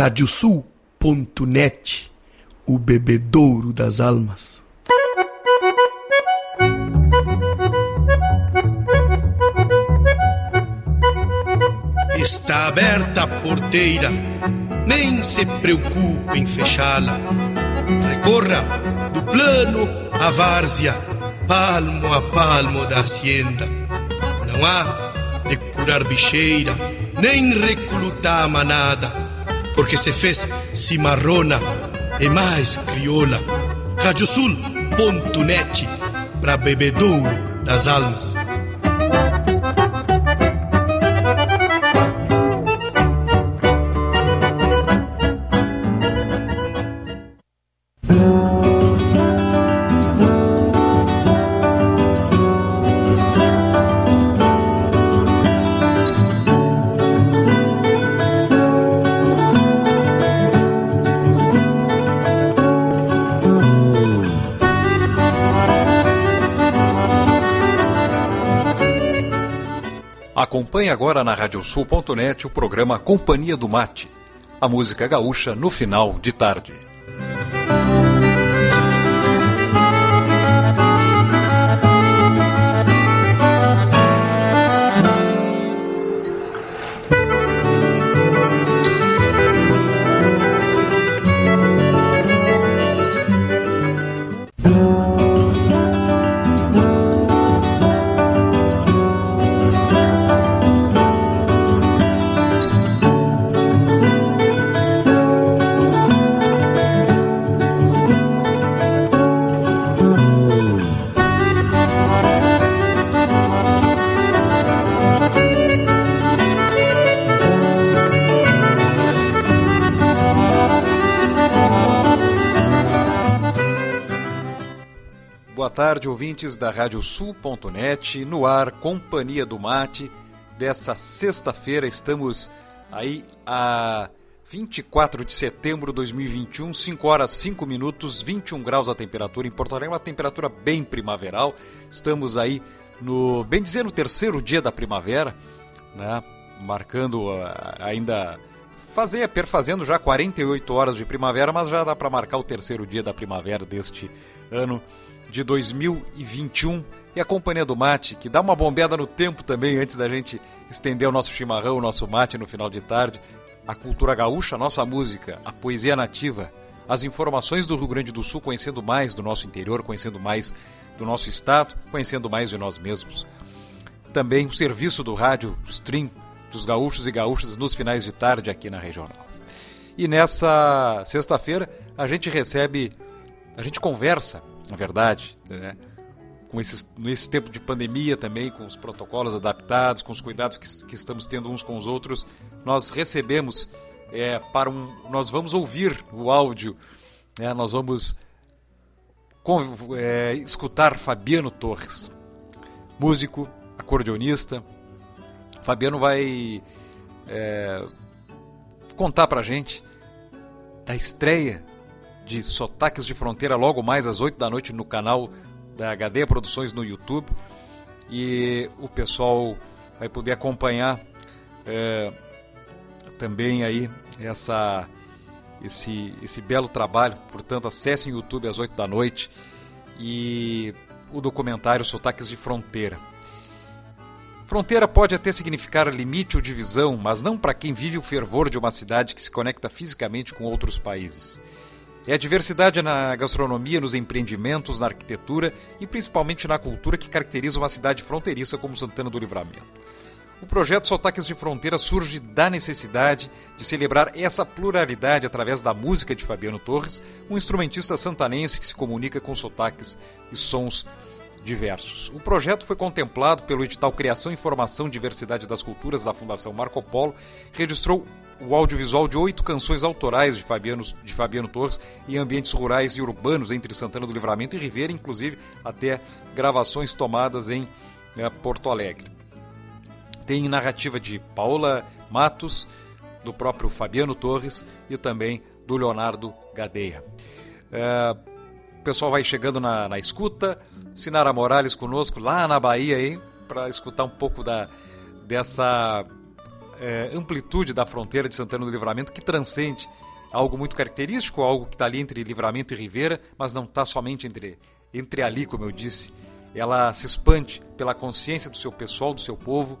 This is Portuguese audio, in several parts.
Radiosul.net, o bebedouro das almas. Está aberta a porteira, nem se preocupe em fechá-la. Recorra do plano à várzea, palmo a palmo da hacienda. Não há de curar bicheira, nem recrutar manada, porque se fez cimarrona e mais crioula. Radiosul.net para bebedouro das almas. Agora na radiosul.net o programa Companhia do Mate, a música gaúcha no final de tarde. Tarde, ouvintes da Radiosul.net, no ar, Companhia do Mate. Dessa sexta-feira, estamos aí a 24 de setembro de 2021, 5 horas 5 minutos, 21 graus a temperatura em Porto Alegre, uma temperatura bem primaveral. Estamos aí no, bem dizer, no terceiro dia da primavera, né? marcando uh, ainda fazer, perfazendo já 48 horas de primavera, mas já dá para marcar o terceiro dia da primavera deste ano de 2021 e a Companhia do Mate, que dá uma bombeada no tempo também antes da gente estender o nosso chimarrão, o nosso mate no final de tarde. A cultura gaúcha, a nossa música, a poesia nativa, as informações do Rio Grande do Sul, conhecendo mais do nosso interior, conhecendo mais do nosso estado, conhecendo mais de nós mesmos. Também o serviço do rádio stream dos gaúchos e gaúchas nos finais de tarde aqui na regional. E nessa sexta-feira a gente recebe, a gente conversa na verdade, né? com esses, nesse tempo de pandemia também, com os protocolos adaptados, com os cuidados que, que estamos tendo uns com os outros, nós recebemos é, para um, nós vamos ouvir o áudio, né? nós vamos com, é, escutar Fabiano Torres, músico, acordeonista. Fabiano vai é, contar para gente da estreia de Sotaques de Fronteira logo mais às 8 da noite no canal da HD Produções no YouTube. E o pessoal vai poder acompanhar é, também aí essa, esse, esse belo trabalho. Portanto, acessem o YouTube às 8 da noite e o documentário Sotaques de Fronteira. Fronteira pode até significar limite ou divisão, mas não para quem vive o fervor de uma cidade que se conecta fisicamente com outros países. É a diversidade na gastronomia, nos empreendimentos, na arquitetura e principalmente na cultura que caracteriza uma cidade fronteiriça como Santana do Livramento. O projeto Sotaques de Fronteira surge da necessidade de celebrar essa pluralidade através da música de Fabiano Torres, um instrumentista santanense que se comunica com sotaques e sons diversos. O projeto foi contemplado pelo edital Criação, Informação e Diversidade das Culturas da Fundação Marco Polo, registrou o audiovisual de oito canções autorais de Fabiano, de Fabiano Torres em ambientes rurais e urbanos entre Santana do Livramento e Ribeira, inclusive até gravações tomadas em né, Porto Alegre. Tem narrativa de Paula Matos, do próprio Fabiano Torres e também do Leonardo Gadeia. É, o pessoal vai chegando na, na escuta, Sinara Morales conosco lá na Bahia, para escutar um pouco da, dessa é, amplitude da fronteira de Santana do Livramento que transcende algo muito característico, algo que está ali entre Livramento e Ribeira, mas não está somente entre, entre ali, como eu disse. Ela se expande pela consciência do seu pessoal, do seu povo,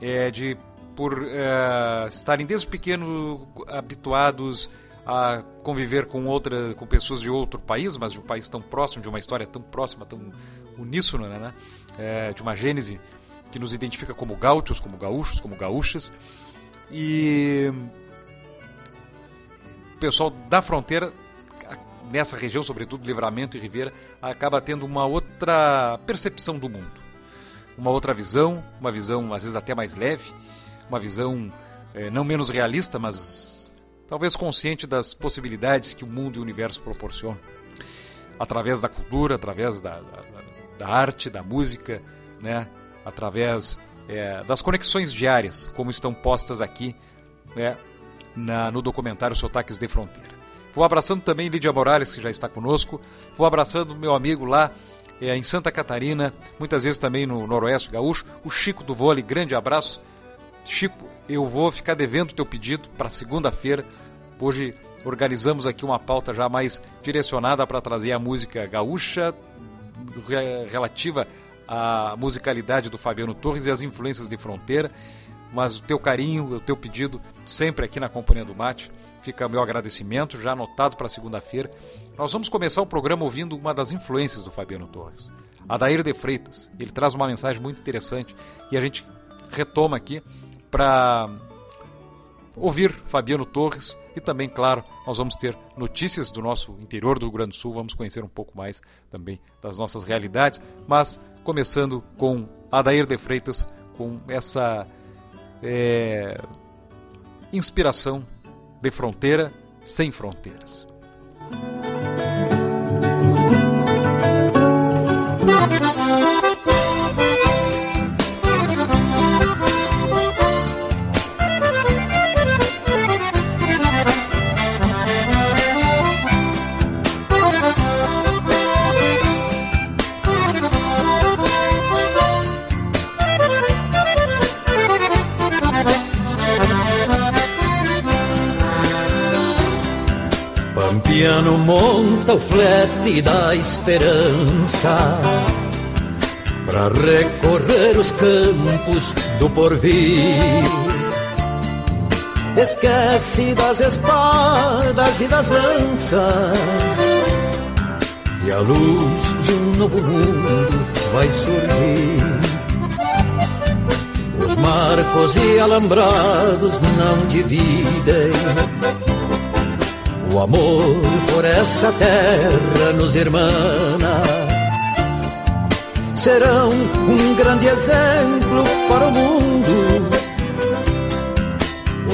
é, de por é, estarem desde pequeno habituados a conviver com outra, com pessoas de outro país, mas de um país tão próximo, de uma história tão próxima, tão uníssona, né? É, de uma gênese que nos identifica como gaúchos, como gaúchos, como gaúchas. E o pessoal da fronteira, nessa região, sobretudo Livramento e Ribeira, acaba tendo uma outra percepção do mundo. Uma outra visão, uma visão às vezes até mais leve, uma visão é, não menos realista, mas talvez consciente das possibilidades que o mundo e o universo proporcionam. Através da cultura, através da, da, da arte, da música, né? Através é, das conexões diárias, como estão postas aqui né? Na, no documentário Sotaques de Fronteira. Vou abraçando também Lídia Morales, que já está conosco. Vou abraçando meu amigo lá é, em Santa Catarina, muitas vezes também no Noroeste Gaúcho, o Chico do Vôlei. Grande abraço. Chico, eu vou ficar devendo teu pedido para segunda-feira. Hoje organizamos aqui uma pauta já mais direcionada para trazer a música gaúcha relativa à musicalidade do Fabiano Torres e as influências de fronteira. Mas o teu carinho, o teu pedido, sempre aqui na Companhia do Mate, fica meu agradecimento, já anotado para segunda-feira. Nós vamos começar o programa ouvindo uma das influências do Fabiano Torres, Adair de Freitas. Ele traz uma mensagem muito interessante e a gente retoma aqui para ouvir Fabiano Torres e também, claro, nós vamos ter notícias do nosso interior do Rio Grande do Sul, vamos conhecer um pouco mais também das nossas realidades, mas começando com Adair de Freitas, com essa é, inspiração de fronteira sem fronteiras. Monta o flete da esperança para recorrer os campos do porvir. Esquece das espadas e das lanças, e a luz de um novo mundo vai surgir. Os marcos e alambrados não dividem o amor por essa terra nos irmana. Serão um grande exemplo para o mundo.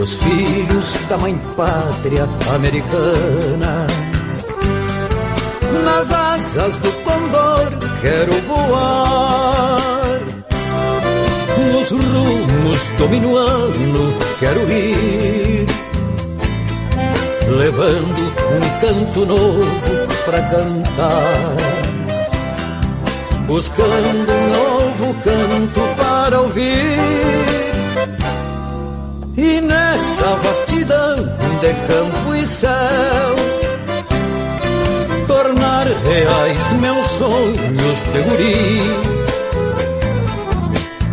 Os filhos da mãe pátria americana. Nas asas do condor quero voar. Nos rumos do minuano quero ir levando um canto novo pra cantar, buscando um novo canto para ouvir. E nessa vastidão de campo e céu, tornar reais meus sonhos de guri.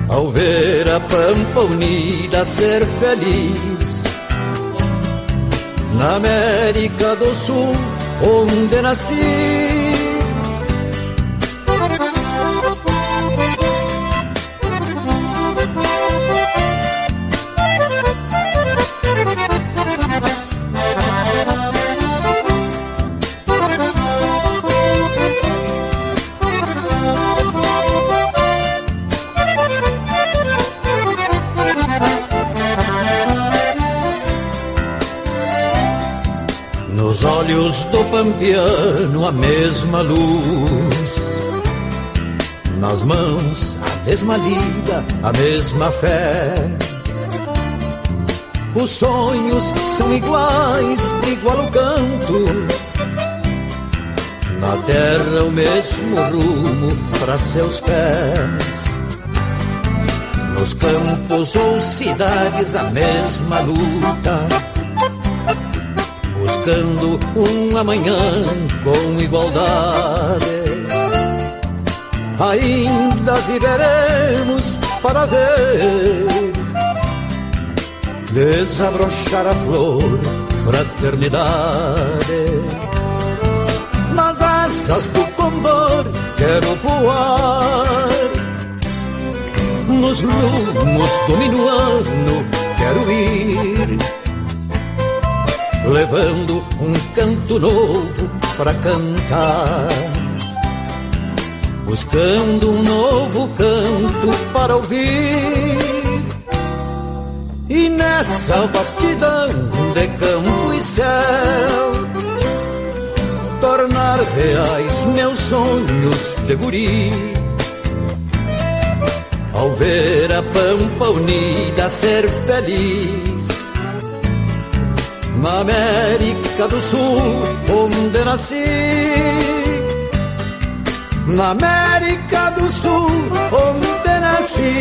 Ao ver a pampa unida ser feliz na América do Sul, onde nasci. Olhos do pampiano a mesma luz. Nas mãos a mesma lida, a mesma fé. Os sonhos são iguais, igual o canto. Na terra o mesmo rumo para seus pés. Nos campos ou cidades a mesma luta, buscando um amanhã com igualdade. Ainda viveremos para ver desabrochar a flor, fraternidade. Nas asas do condor quero voar nos rumos do minuano quero ir Levando um canto novo para cantar. Buscando um novo canto para ouvir. E nessa vastidão de campo e céu Tornar reais meus sonhos de guri. Ao ver a Pampa unida ser feliz. Na América do Sul, onde nasci. Na América do Sul, onde nasci.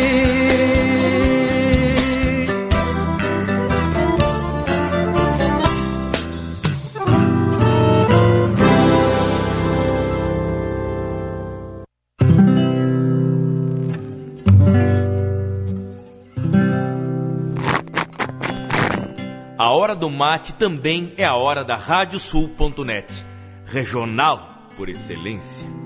Do mate também é a hora da Radiosul.net, regional por excelência.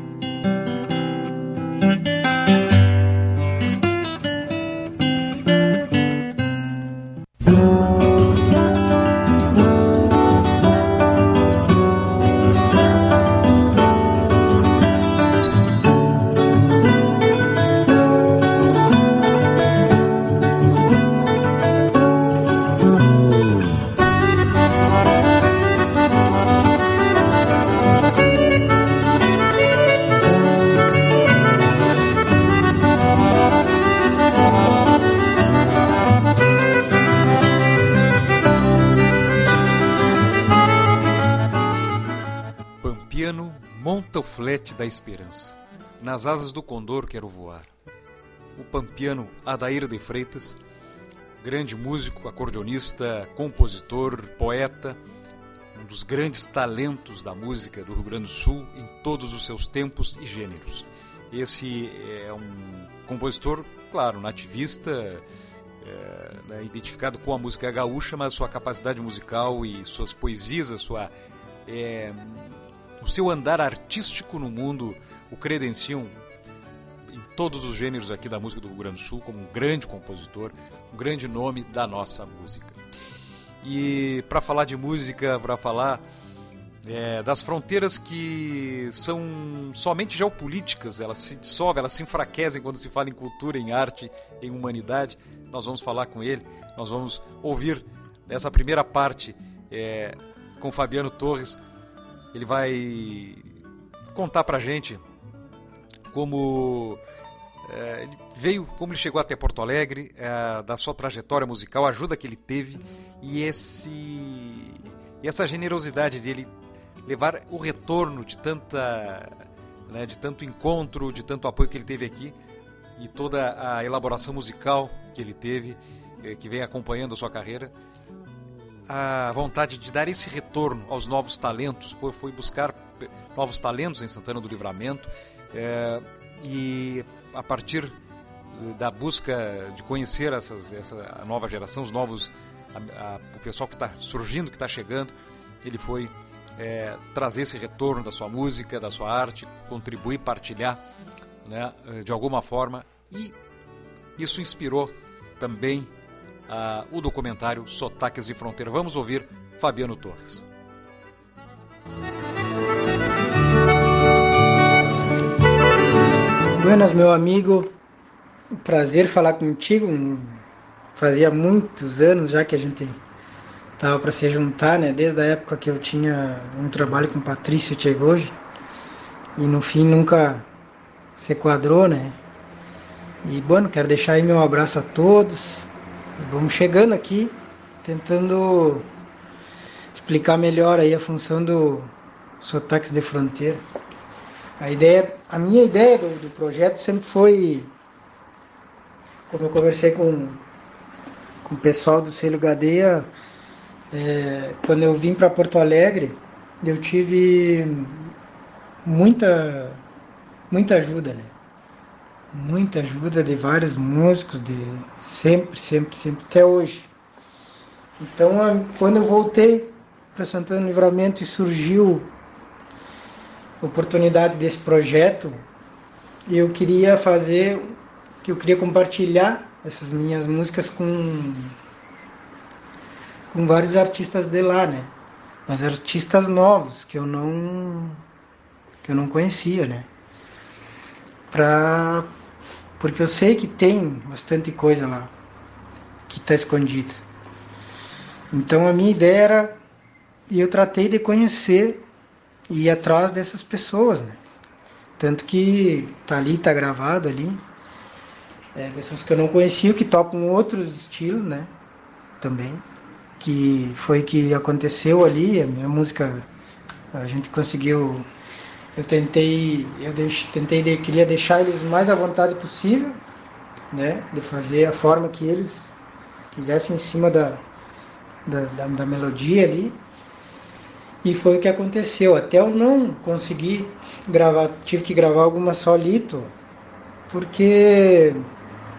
Da esperança. Nas asas do condor quero voar. O pampiano Adair de Freitas, grande músico, acordeonista, compositor, poeta, um dos grandes talentos da música do Rio Grande do Sul em todos os seus tempos e gêneros. Esse é um compositor, claro, nativista, é, né, identificado com a música gaúcha, mas sua capacidade musical e suas poesias, a sua é, o seu andar artístico no mundo o credenciam em todos os gêneros aqui da música do Rio Grande do Sul como um grande compositor, um grande nome da nossa música. E para falar de música, para falar é, das fronteiras que são somente geopolíticas, elas se dissolvem, elas se enfraquecem quando se fala em cultura, em arte, em humanidade. Nós vamos falar com ele, nós vamos ouvir essa primeira parte é, com Fabiano Torres ele vai contar pra gente como é, ele veio, como ele chegou até Porto Alegre, é, da sua trajetória musical, a ajuda que ele teve e esse e essa generosidade de ele levar o retorno de tanta né, de tanto encontro, de tanto apoio que ele teve aqui e toda a elaboração musical que ele teve, é, que vem acompanhando a sua carreira a vontade de dar esse retorno aos novos talentos, foi, foi buscar novos talentos em Santana do Livramento é, e a partir da busca de conhecer essas, essa nova geração, os novos, a, a, o pessoal que está surgindo, que está chegando, ele foi é, trazer esse retorno da sua música, da sua arte, contribuir, partilhar né, de alguma forma e isso inspirou também uh, o documentário Sotaques de Fronteira. Vamos ouvir Fabiano Torres. Buenas, meu amigo. Prazer falar contigo. Fazia muitos anos já que a gente tava para se juntar, né? Desde a época que eu tinha um trabalho com Patrício Tchegoji. E no fim nunca se quadrou, né? E, bueno, quero deixar aí meu abraço a todos, Vamos chegando aqui, tentando explicar melhor aí a função do sotaques de fronteira. A ideia, a minha ideia do, do projeto sempre foi como eu conversei com, com o pessoal do Selo Gadeia, é, quando eu vim para Porto Alegre, eu tive muita, muita ajuda, né? Muita ajuda de vários músicos, de sempre, sempre, sempre, até hoje. Então, quando eu voltei para Santana Livramento e surgiu a oportunidade desse projeto, eu queria fazer, que eu queria compartilhar essas minhas músicas com com vários artistas de lá, né? Mas artistas novos que eu não que eu não conhecia, né? Pra porque eu sei que tem bastante coisa lá que está escondida. Então a minha ideia era e eu tratei de conhecer e ir atrás dessas pessoas, né? Tanto que tá ali, tá gravado ali. É, pessoas que eu não conhecia, que tocam outros estilos, né? Também. Que foi que aconteceu ali, a minha música, a gente conseguiu. Eu tentei, eu deix, tentei, queria deixar eles mais à vontade possível, né? De fazer a forma que eles quisessem em cima da, da, da, da melodia ali. E foi o que aconteceu. Até eu não consegui gravar, tive que gravar alguma solito, porque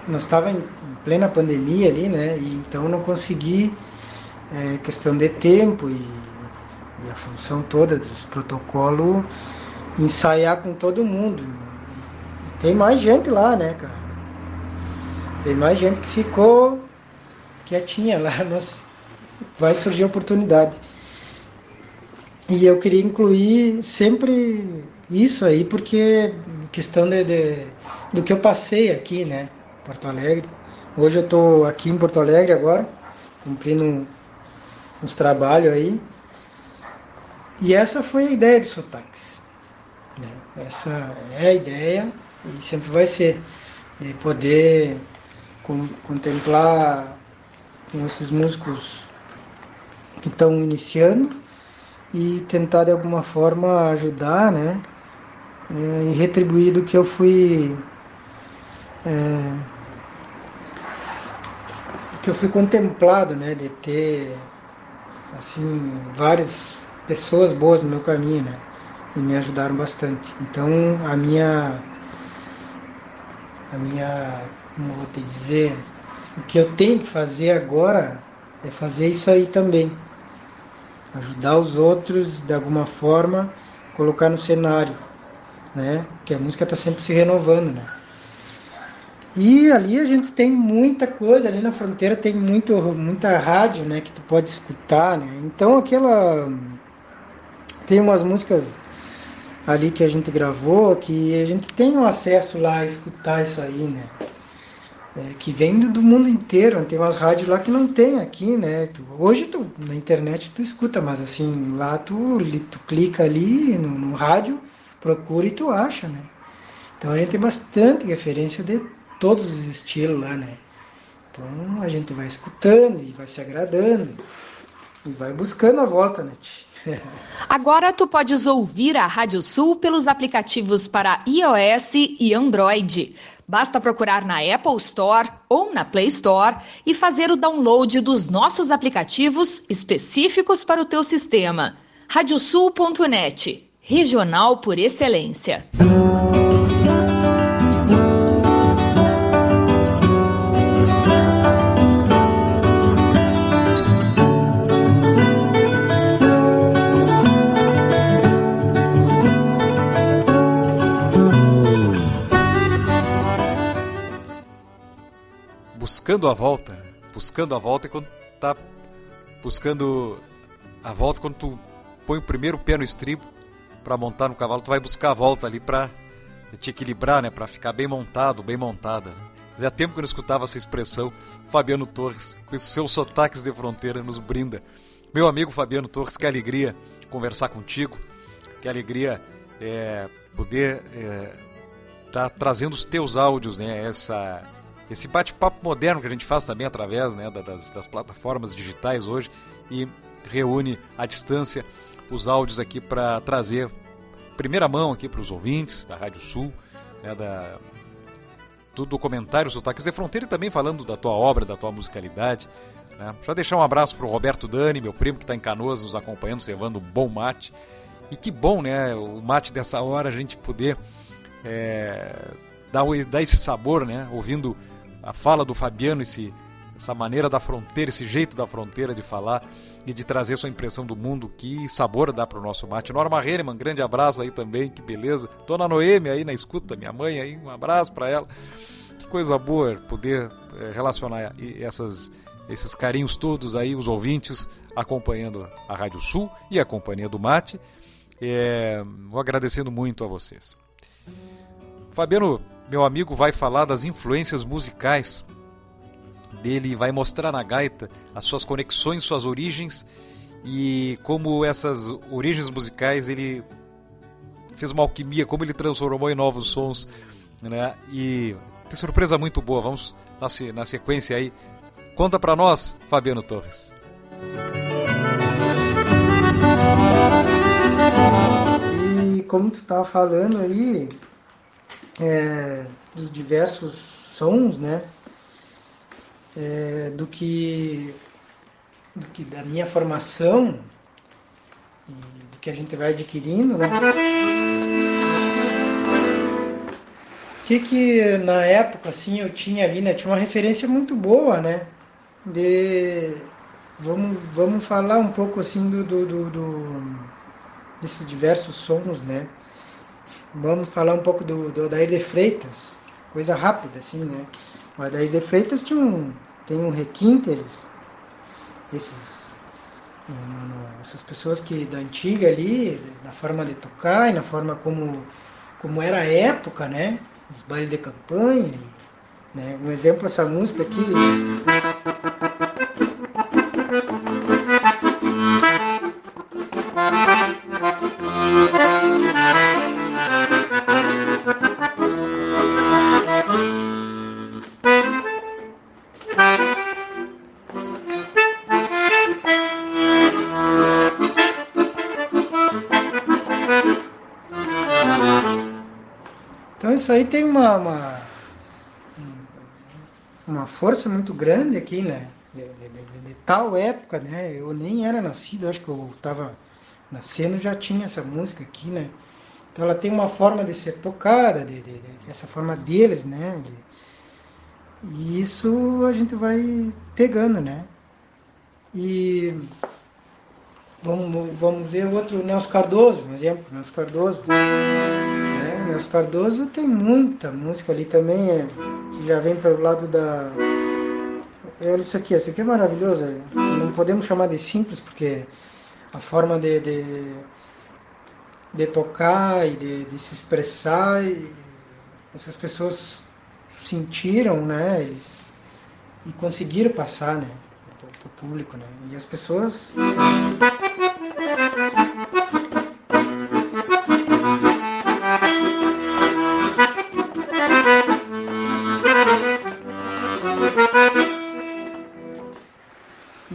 nós estava em plena pandemia ali, né? E então não consegui, é, questão de tempo e, e, a função toda dos protocolos, ensaiar com todo mundo. Tem mais gente lá, né, cara? Tem mais gente que ficou quietinha lá, mas vai surgir oportunidade. E eu queria incluir sempre isso aí, porque questão de, de, do que eu passei aqui, né? Porto Alegre. Hoje eu estou aqui em Porto Alegre agora, cumprindo uns trabalhos aí. E essa foi a ideia de sotaques. Essa é a ideia e sempre vai ser, de poder com, contemplar com esses músicos que estão iniciando e tentar de alguma forma ajudar, né? É, e retribuir do que eu fui é, que eu fui contemplado, né, de ter assim várias pessoas boas no meu caminho, né, e me ajudaram bastante. Então a minha a minha como vou te dizer, o que eu tenho que fazer agora é fazer isso aí também ajudar os outros de alguma forma, colocar no cenário, né? Porque a música está sempre se renovando, né? E ali a gente tem muita coisa, ali na fronteira tem muito, muita rádio, né, que tu pode escutar, né? Então aquela tem umas músicas ali que a gente gravou que a gente tem um acesso lá a escutar isso aí, né? é, que vem do mundo inteiro. Tem umas rádios lá que não tem aqui, né? Tu, hoje tu, na internet tu escuta, mas assim, lá tu, tu clica ali no, no rádio, procura e tu acha, né? Então a gente tem bastante referência de todos os estilos lá, né? Então a gente vai escutando e vai se agradando e vai buscando a volta, né? Agora tu podes ouvir a Rádio Sul pelos aplicativos para iOS e Android. Basta procurar na Apple Store ou na Play Store e fazer o download dos nossos aplicativos específicos para o teu sistema. Radiosul.net, regional por excelência. Buscando a volta. Buscando a volta é quando tá buscando a volta quando tu põe o primeiro pé no estribo para montar no cavalo, tu vai buscar a volta ali para te equilibrar, né, para ficar bem montado, bem montada. Fazia tempo que eu não escutava essa expressão. Fabiano Torres, com esses seus sotaques de fronteira, nos brinda. Meu amigo Fabiano Torres, que alegria conversar contigo, que alegria é, poder é, tá trazendo os teus áudios, né, essa esse bate-papo moderno que a gente faz também através né, das, das plataformas digitais hoje e reúne à distância os áudios aqui para trazer primeira mão aqui para os ouvintes da Rádio Sul, né, da, do documentário Sotaques de Fronteira e também falando da tua obra, da tua musicalidade. Né? Já deixar um abraço para o Roberto Dani, meu primo que está em Canoas nos acompanhando, servando um bom mate. E que bom, né? O mate dessa hora a gente poder é, dar, dar esse sabor, né? Ouvindo a fala do Fabiano, esse, essa maneira da fronteira, esse jeito da fronteira de falar e de trazer sua impressão do mundo. Que sabor dá para o nosso mate. Norma Henneman, grande abraço aí também, que beleza. Dona Noemi aí na escuta, minha mãe aí, um abraço para ela. Que coisa boa poder é, relacionar essas, esses carinhos todos aí, os ouvintes acompanhando a Rádio Sul e a Companhia do Mate. É, vou agradecendo muito a vocês. Fabiano, meu amigo, vai falar das influências musicais dele, vai mostrar na gaita as suas conexões, suas origens e como essas origens musicais ele fez uma alquimia, como ele transformou em novos sons, né? E tem surpresa muito boa. Vamos na, sequência aí. Conta para nós, Fabiano Torres. E como tu estava falando aí, é, dos diversos sons, né? É, do que do que da minha formação e do que a gente vai adquirindo, né? O que que na época assim eu tinha ali, né? Tinha uma referência muito boa, né? De vamos vamos falar um pouco assim do, do, do, do desses diversos sons, né? Vamos falar um pouco do, do de Freitas, coisa rápida, assim, né? O Odair de Freitas tinha um, tem um requinte, eles, esses, essas pessoas que da antiga ali, na forma de tocar e na forma como, como era a época, né? Os bailes de campanha, né? Um exemplo, essa música aqui. Isso aí tem uma, uma, uma força muito grande aqui, né? De, de, de, de, tal época, né? Eu nem era nascido, acho que eu estava nascendo já tinha essa música aqui, né? Então ela tem uma forma de ser tocada, de, essa forma deles, né? E isso a gente vai pegando, né? E vamos, vamos ver outro, Nelson Cardoso, um exemplo, Nelson Cardoso. Nelson Cardoso tem muita música ali também, é, que já vem pelo lado da. É isso aqui, isso aqui é maravilhoso. É. Não podemos chamar de simples, porque a forma de, de, de tocar e de, de, se expressar. Essas pessoas sentiram, né? Eles, e conseguiram passar, né? Para o público, né? E as pessoas.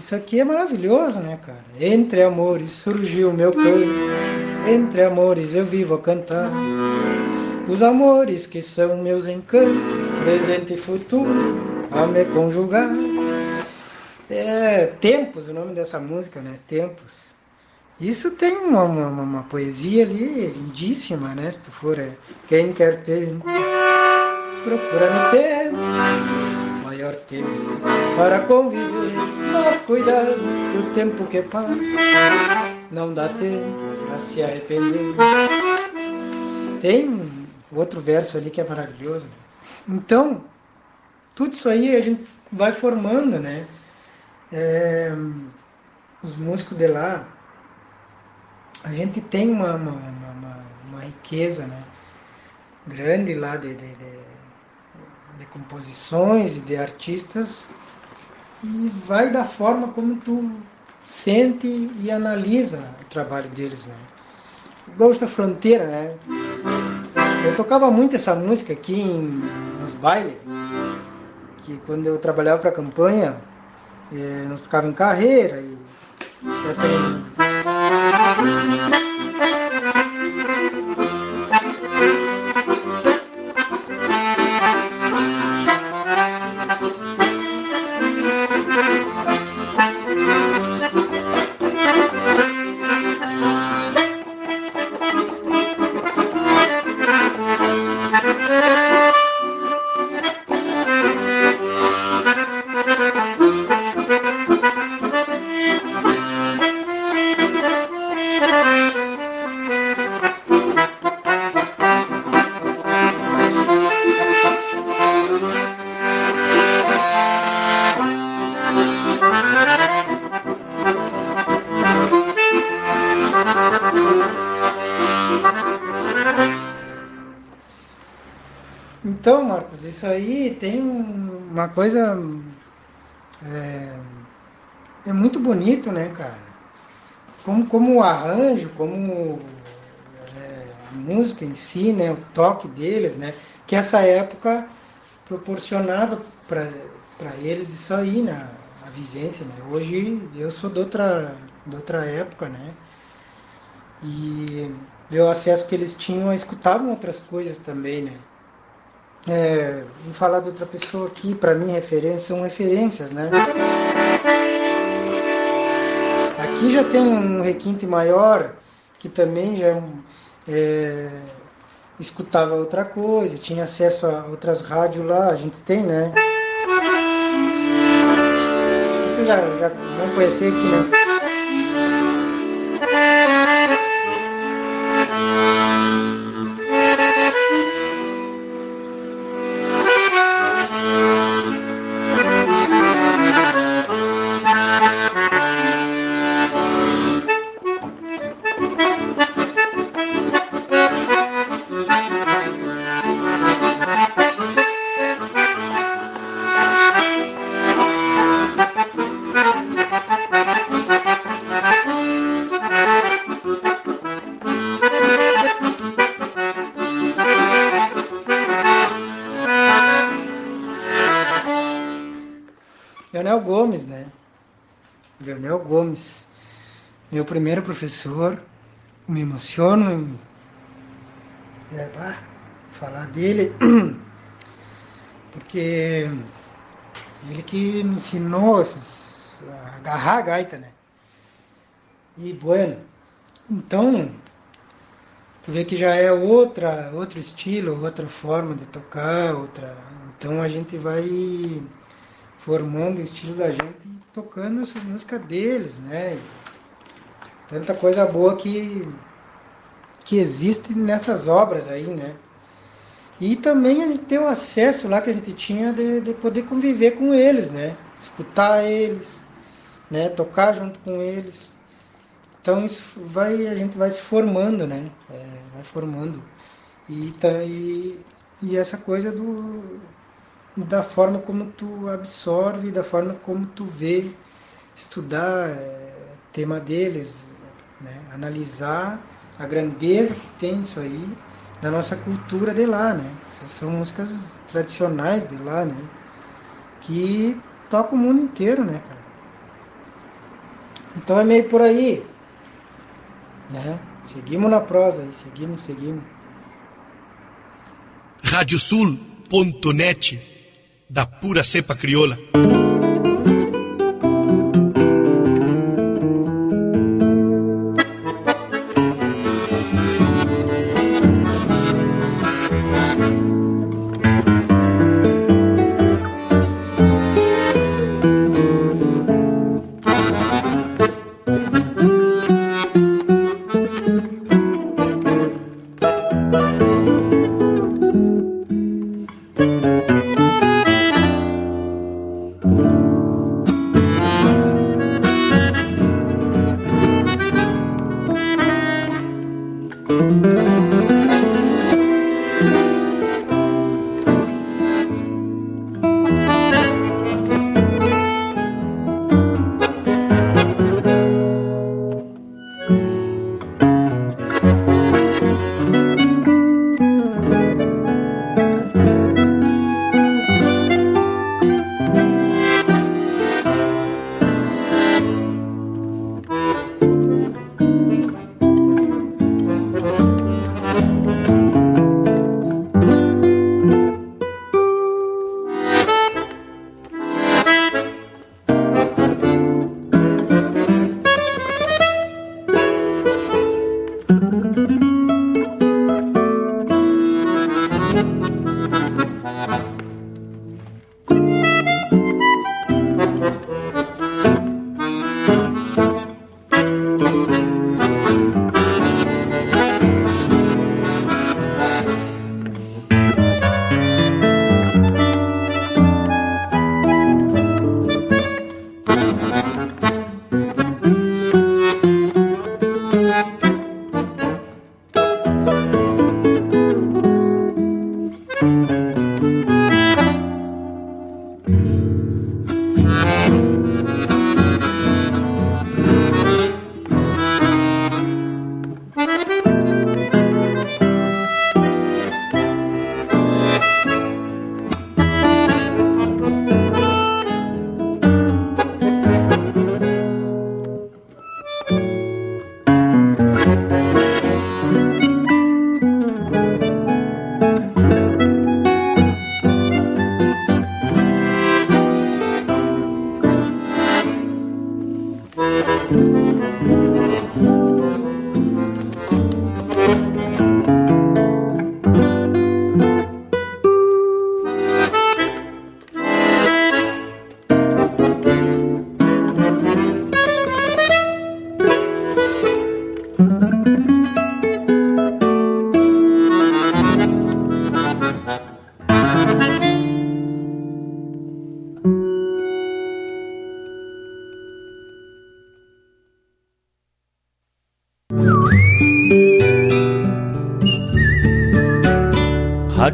Isso aqui é maravilhoso, né, cara? Entre amores surgiu meu canto, entre amores eu vivo a cantar. Os amores que são meus encantos, presente e futuro, a me conjugar. É Tempos, o nome dessa música, né? Tempos. Isso tem uma, uma, uma poesia ali lindíssima, né? Se tu for, é, quem quer ter, procura no tempo maior tempo para conviver, mas cuidado que o tempo que passa não dá tempo para se arrepender. Tem outro verso ali que é maravilhoso. Né? Então, tudo isso aí a gente vai formando, né? É, os músicos de lá, a gente tem uma, uma, uma, uma riqueza, né? Grande lá de, de, de de composições e de artistas e vai da forma como tu sente e analisa o trabalho deles, né? Gosto da Fronteira, né? Eu tocava muito essa música aqui em, nos bailes, que quando eu trabalhava para a campanha, eh, nós tocava em carreira e essa aí... coisa. É, é muito bonito, né, cara? Como, como o arranjo, como é, a música em si, né, o toque deles, né? Que essa época proporcionava para eles isso aí, né? A vivência, né? Hoje eu sou de outra, de outra época, né? E o acesso que eles tinham, escutavam outras coisas também, né? É, vou falar de outra pessoa aqui, para mim referência, são referências, né? Aqui já tem um requinte maior, que também já é, escutava outra coisa, tinha acesso a outras rádios lá, a gente tem, né? Vocês já, já vão conhecer aqui, né? Gomes, meu primeiro professor, me emociono em é, falar dele, porque ele que me ensinou a agarrar a gaita, né? E bueno, então tu vê que já é outra, outro estilo, outra forma de tocar, outra. Então a gente vai formando o estilo da gente e tocando essa música deles, né? Tanta coisa boa que, que existe nessas obras aí, né? E também gente tem o acesso lá que a gente tinha de, de poder conviver com eles, né? Escutar eles, né? Tocar junto com eles. Então isso vai, a gente vai se formando, né? É, vai formando. E, tá, e, e essa coisa do, da forma como tu absorve, da forma como tu vê, estudar é, tema deles, né? analisar a grandeza que tem isso aí da nossa cultura de lá, né? Essas são músicas tradicionais de lá, né? Que toca o mundo inteiro, né, cara? Então é meio por aí, né? Seguimos na prosa aí, seguimos, seguimos. Radiosul.net da pura cepa crioula.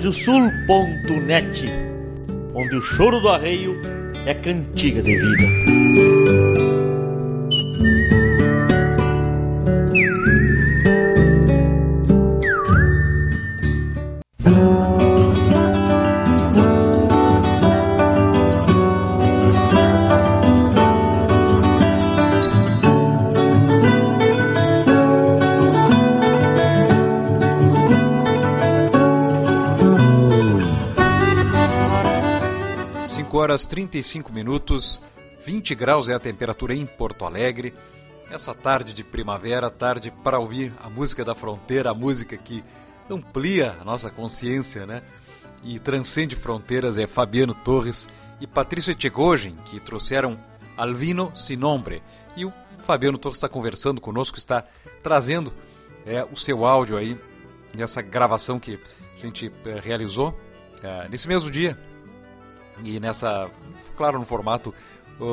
Radiosul.net, onde o choro do arreio é cantiga de vida. 35 minutos, 20 graus é a temperatura em Porto Alegre. Essa tarde de primavera, tarde para ouvir a música da fronteira, a música que amplia a nossa consciência, né? E transcende fronteiras é Fabiano Torres e Patrício Echegogem, que trouxeram Alvino Sinombre. E o Fabiano Torres está conversando conosco, está trazendo é, o seu áudio aí nessa gravação que a gente é, realizou é, nesse mesmo dia, e nessa, claro, no formato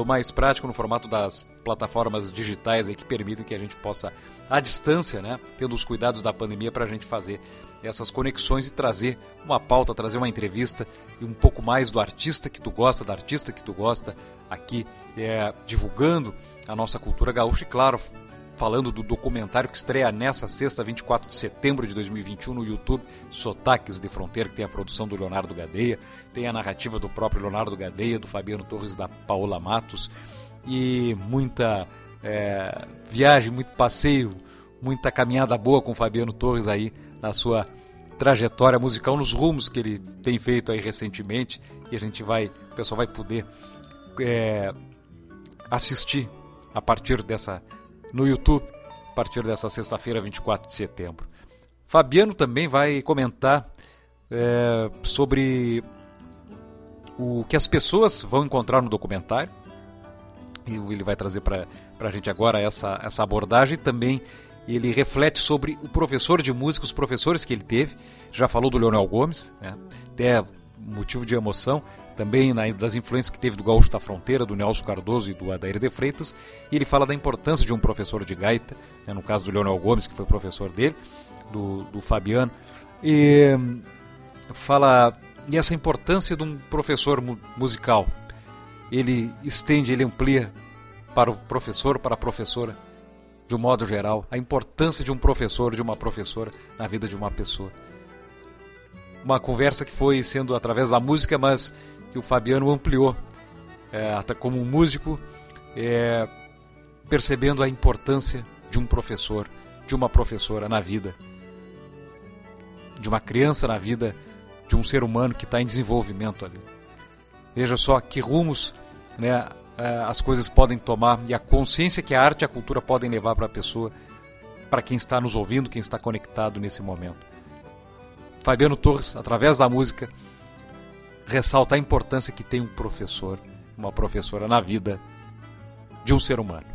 mais prático, no formato das plataformas digitais aí que permitem que a gente possa, à distância, né, tendo os cuidados da pandemia, para a gente fazer essas conexões e trazer uma pauta, trazer uma entrevista e um pouco mais do artista que tu gosta, da artista que tu gosta, aqui é, divulgando a nossa cultura gaúcha e, claro, falando do documentário que estreia nessa sexta, 24 de setembro de 2021 no YouTube, Sotaques de Fronteira, que tem a produção do Leonardo Gadeia, tem a narrativa do próprio Leonardo Gadeia, do Fabiano Torres da Paola Matos e muita é, viagem, muito passeio, muita caminhada boa com o Fabiano Torres aí na sua trajetória musical, nos rumos que ele tem feito aí recentemente e a gente vai, o pessoal vai poder é, assistir a partir dessa no YouTube a partir dessa sexta-feira, 24 de setembro. Fabiano também vai comentar é, sobre o que as pessoas vão encontrar no documentário. E ele vai trazer para a gente agora essa, essa abordagem. Também ele reflete sobre o professor de música, os professores que ele teve. Já falou do Leonel Gomes, né? até motivo de emoção também na, das influências que teve do Gaúcho da Fronteira, do Nelson Cardoso e do Adair de Freitas, e ele fala da importância de um professor de gaita, né, no caso do Leonel Gomes, que foi professor dele, do, do Fabiano, e fala e essa importância de um professor mu musical. Ele estende, ele amplia para o professor, para a professora, de um modo geral, a importância de um professor, de uma professora na vida de uma pessoa. Uma conversa que foi sendo através da música, mas que o Fabiano ampliou, é, como músico, é, percebendo a importância de um professor, de uma professora na vida, de uma criança na vida, de um ser humano que está em desenvolvimento ali. Veja só que rumos né, é, as coisas podem tomar e a consciência que a arte e a cultura podem levar para a pessoa, para quem está nos ouvindo, quem está conectado nesse momento. Fabiano Torres, através da música, ressalta a importância que tem um professor, uma professora na vida de um ser humano.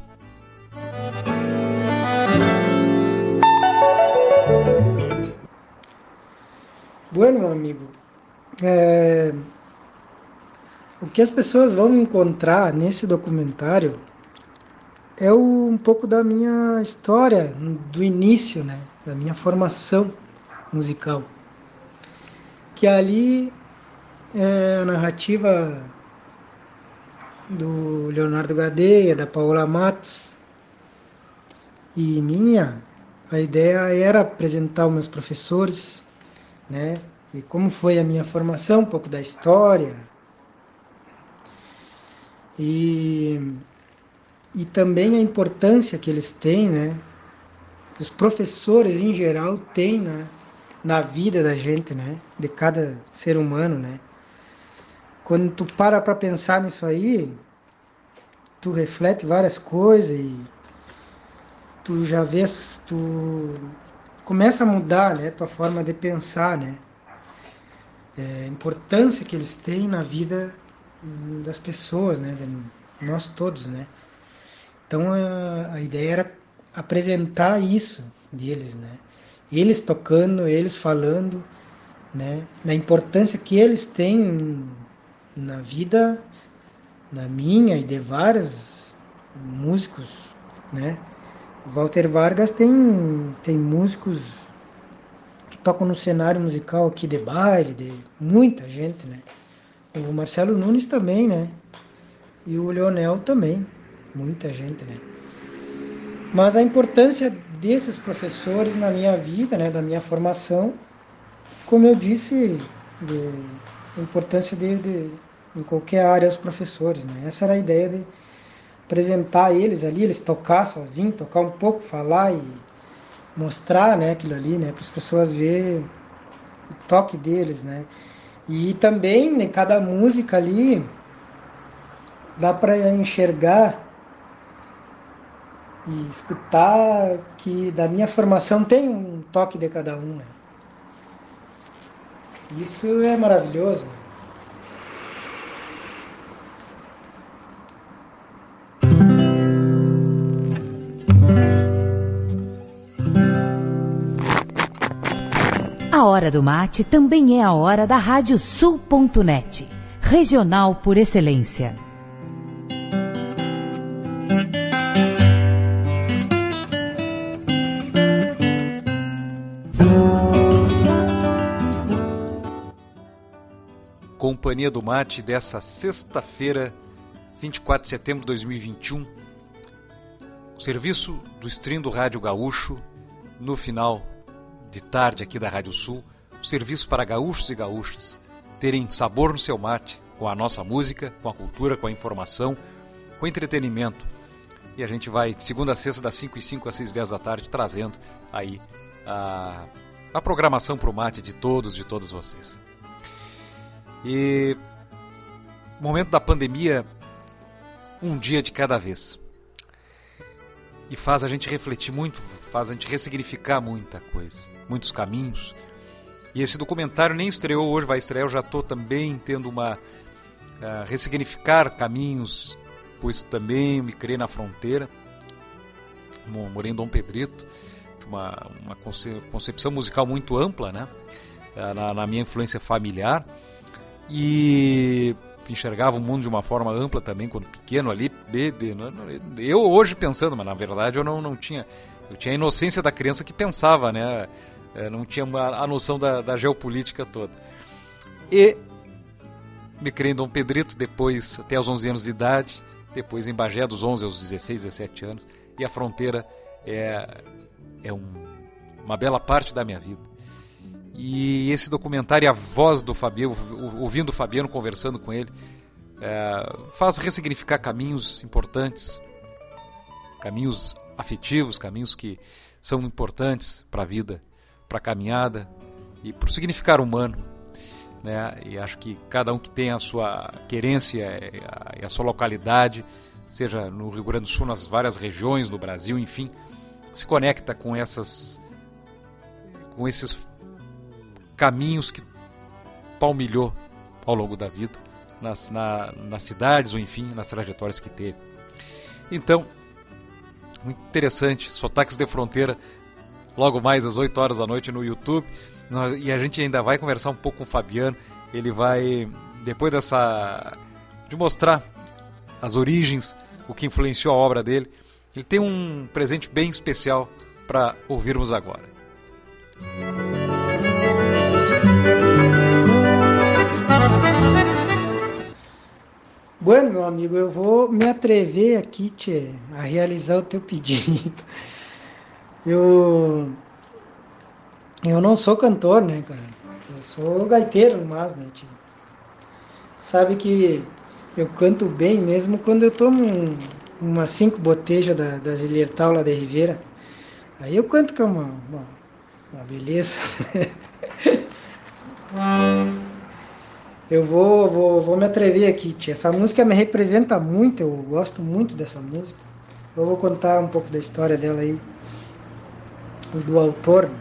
Bueno, meu amigo, é... o que as pessoas vão encontrar nesse documentário é um pouco da minha história, do início, né, da minha formação musical. Que ali é a narrativa do Leonardo Gadeia, da Paola Matos e minha, a ideia era apresentar os meus professores, né? E como foi a minha formação, um pouco da história. E, e também a importância que eles têm, né? Os professores em geral têm né? na vida da gente, né? De cada ser humano, né? Quando tu para para pensar nisso aí, tu reflete várias coisas e tu já vês, tu começa a mudar, né, tua forma de pensar, né? É, a importância que eles têm na vida das pessoas, né, de nós todos, né? Então a, a ideia era apresentar isso deles, né? Eles tocando, eles falando, né? Na importância que eles têm na vida, na minha e de vários músicos, né? Walter Vargas tem, tem músicos que tocam no cenário musical aqui de baile, de muita gente, né? O Marcelo Nunes também, né? E o Leonel também, muita gente, né? Mas a importância desses professores na minha vida, né, da minha formação, como eu disse, de, a importância de, de, em qualquer área os professores, né? Essa era a ideia de apresentar eles ali, eles tocar sozinhos, tocar um pouco, falar e mostrar, né, aquilo ali, né, para as pessoas ver o toque deles, né? E também em cada música ali dá para enxergar e escutar que da minha formação tem um toque de cada um, né? Isso é maravilhoso. A hora do mate também é a hora da Rádio Sul.net, regional por excelência. Companhia do Mate dessa sexta-feira, 24 de setembro de 2021. O serviço do stream do Rádio Gaúcho no final de tarde aqui da Rádio Sul. O serviço para gaúchos e gaúchas terem sabor no seu mate com a nossa música, com a cultura, com a informação, com o entretenimento. E a gente vai de segunda a sexta, das 5 e 5 às 6 e 10 da tarde, trazendo aí a, a programação para o mate de todos, de todas vocês. E momento da pandemia, um dia de cada vez. E faz a gente refletir muito, faz a gente ressignificar muita coisa, muitos caminhos. E esse documentário nem estreou hoje, vai estrear, eu já estou também tendo uma. Uh, ressignificar caminhos, pois também me criei na fronteira, morei em Dom Pedrito, uma, uma concepção musical muito ampla, né? Na, na minha influência familiar e enxergava o mundo de uma forma ampla também quando pequeno ali. Eu hoje pensando, mas na verdade eu não, não tinha. Eu tinha a inocência da criança que pensava, né? Eu é, não tinha a noção da, da geopolítica toda. E me criei em Dom Pedrito, depois até aos 11 anos de idade, depois em Bagé dos 11 aos 16, 17 anos. E a fronteira é, é um, uma bela parte da minha vida. E esse documentário, a voz do Fabiano, ouvindo o Fabiano conversando com ele, é, faz ressignificar caminhos importantes, caminhos afetivos, caminhos que são importantes para a vida, para a caminhada e para o significar humano. Né? E acho que cada um que tem a sua querência e a sua localidade, seja no Rio Grande do Sul, nas várias regiões do Brasil, enfim, se conecta com essas com esses caminhos que palmilhou ao longo da vida, nas, na, nas cidades ou enfim, nas trajetórias que teve. Então, muito interessante, Sotaques de Fronteira, logo mais às 8 horas da noite no YouTube. E a gente ainda vai conversar um pouco com o Fabiano. Ele vai, depois dessa. de mostrar as origens, o que influenciou a obra dele, ele tem um presente bem especial para ouvirmos agora. Bueno, meu amigo, eu vou me atrever aqui, tchê, a realizar o teu pedido. Eu, eu não sou cantor, né, cara? Eu sou gaiteiro, mas, né, tchê? Sabe que eu canto bem mesmo quando eu tomo um, umas cinco botejas da, da Ziliertal lá da Ribeira. Aí eu canto é uma, uma, uma beleza. Eu vou, vou, vou me atrever aqui, tia. Essa música me representa muito, eu gosto muito dessa música. Eu vou contar um pouco da história dela aí. Do autor.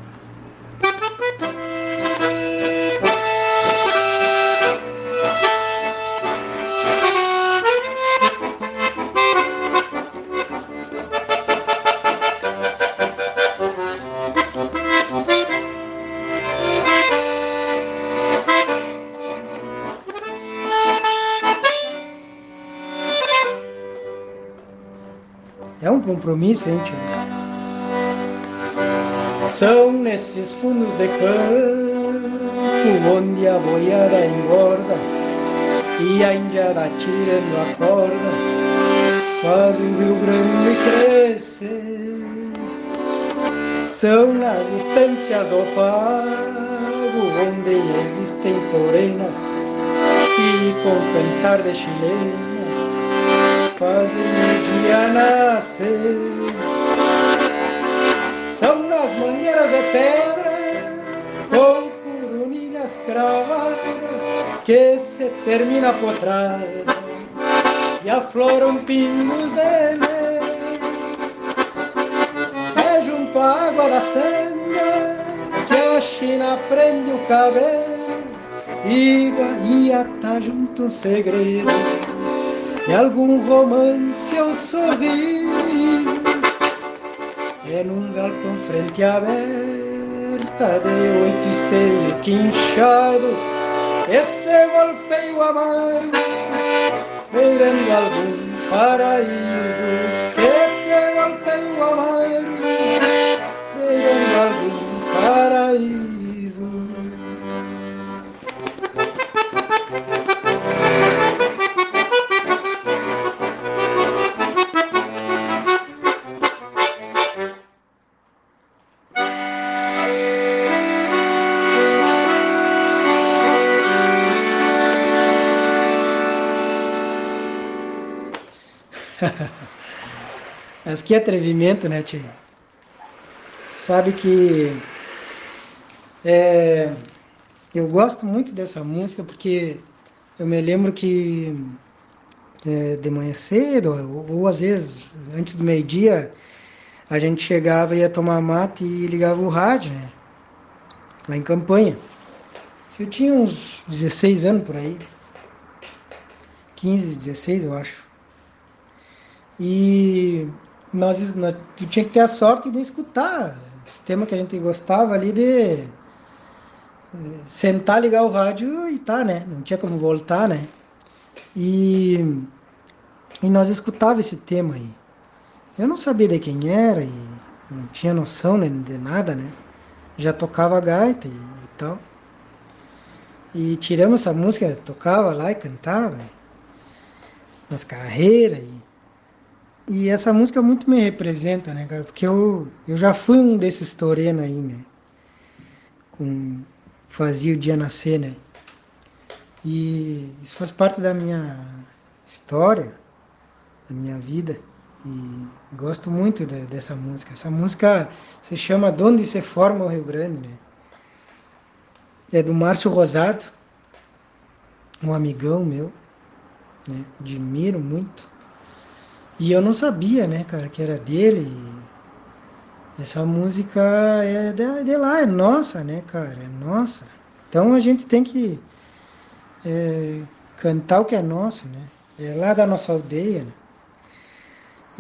Compromisso? São nesses fundos de campo onde a boiada engorda e a indiada tirando a corda faz o Rio Grande crescer. São nas estâncias do pago onde existem toreinas e com cantar de chilenas fazem nascer. São nas mangueiras de pedra com coronilhas cravadas que se termina a potrada e afloram pingos de neve. É junto à água da sanga que a China prende o cabelo e Bahia tá junto um segredo e algum romance ou sorriso é num galpão frente aberta de oito esteios quinchado esse golpeio amargo beirando algum paraíso Mas que atrevimento, né, tio? Sabe que é, eu gosto muito dessa música porque eu me lembro que é, de manhã cedo, ou, ou às vezes antes do meio-dia, a gente chegava ia tomar mate e ligava o rádio, né? Lá em campanha. Eu tinha uns 16 anos por aí. 15, 16 eu acho. E nós, nós tu tinha que ter a sorte de escutar esse tema que a gente gostava ali de eh, sentar, ligar o rádio e tá, né? Não tinha como voltar, né? E, e nós escutava esse tema aí. Eu não sabia de quem era e não tinha noção né, de nada, né? Já tocava gaita e, e tal. E tiramos essa música, tocava lá e cantava nas carreiras e e essa música muito me representa, né, cara? Porque eu, eu já fui um desses torenos aí, né? Com, fazia o dia nascer, né? E isso faz parte da minha história, da minha vida. E gosto muito de, dessa música. Essa música se chama De Onde Se Forma o Rio Grande, né? É do Márcio Rosado, um amigão meu, né? Admiro muito. E eu não sabia, né, cara, que era dele. Essa música é de, de lá, é nossa, né, cara, é nossa. Então a gente tem que é, cantar o que é nosso, né? É lá da nossa aldeia. Né?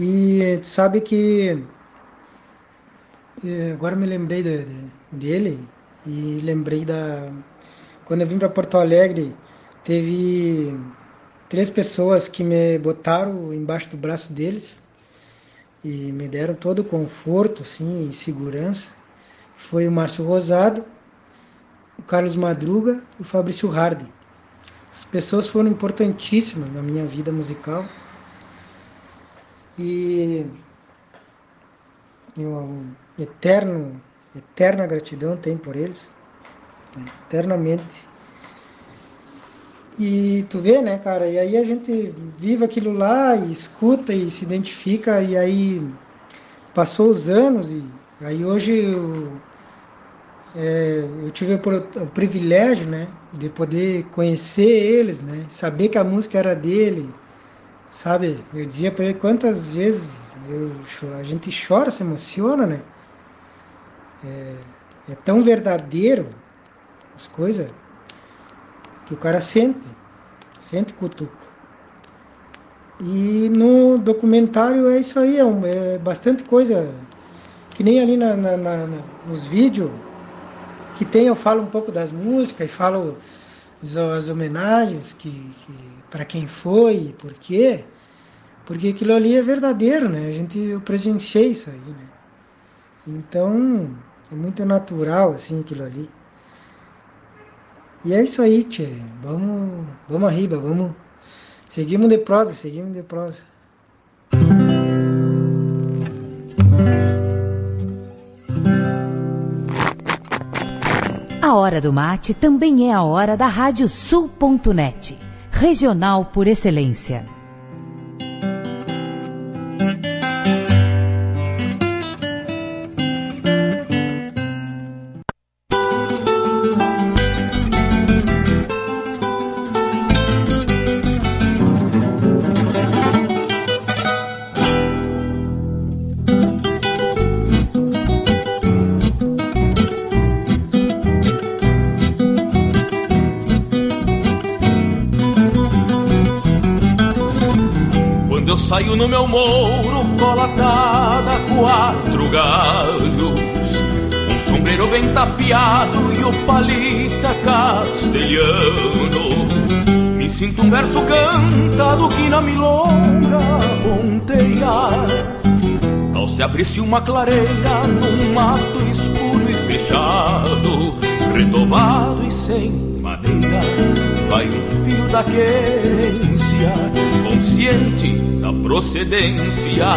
E sabe que é, agora me lembrei de, de, dele e lembrei da quando eu vim para Porto Alegre teve três pessoas que me botaram embaixo do braço deles e me deram todo o conforto assim, e segurança. Foi o Márcio Rosado, o Carlos Madruga e o Fabrício Hardy. As pessoas foram importantíssimas na minha vida musical. E eu eterno, eterna gratidão tenho por eles, né? eternamente. E tu vê, né, cara? E aí a gente vive aquilo lá e escuta e se identifica e aí passou os anos e aí hoje eu, é, eu tive o, o, privilégio, né, de poder conhecer eles, né, saber que a música era dele, sabe? Eu dizia para ele quantas vezes eu, a gente chora, se emociona, né? É, é tão verdadeiro as coisas que o cara sente, sente cutuco. E no documentário é isso aí, é, um, é bastante coisa, que nem ali na, na, na, nos vídeos que tem, eu falo um pouco das músicas e falo as homenagens que, que para quem foi e por quê. Porque aquilo ali é verdadeiro, né? A gente, eu presenciei isso aí, né? Então, É muito natural, assim, aquilo ali. E é isso aí, tchê. Vamos, vamos arriba, vamos. Seguimos de prosa, seguimos de prosa. A hora do mate também é a hora da Rádio Sul.net, regional por excelência. Abrisse uma clareira num mato escuro e fechado Retovado e sem maneira. Vai um filho da querência Consciente da procedência.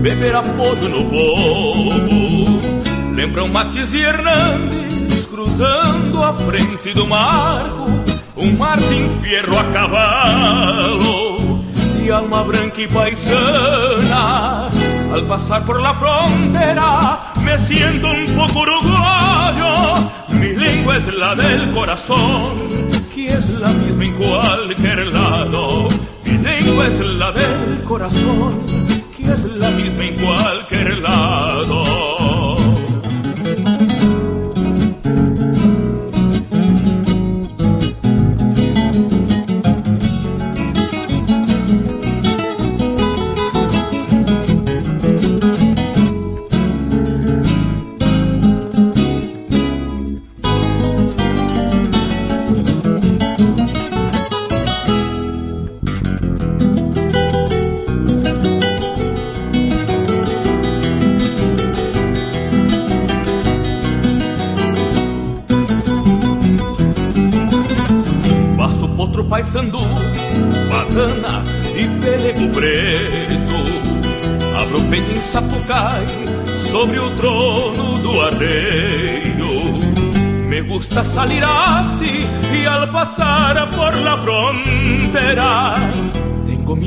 Beber apoio no povo Lembram Matiz e Hernandes Cruzando a frente do marco. Um Martin Fierro a cavalo De alma branca e paisana Al pasar por la frontera Me siento un poco uruguayo Mi lengua es la del corazón que es la misma en cualquier lado. Mi lengua es la del corazón, que es la misma en cualquier lado.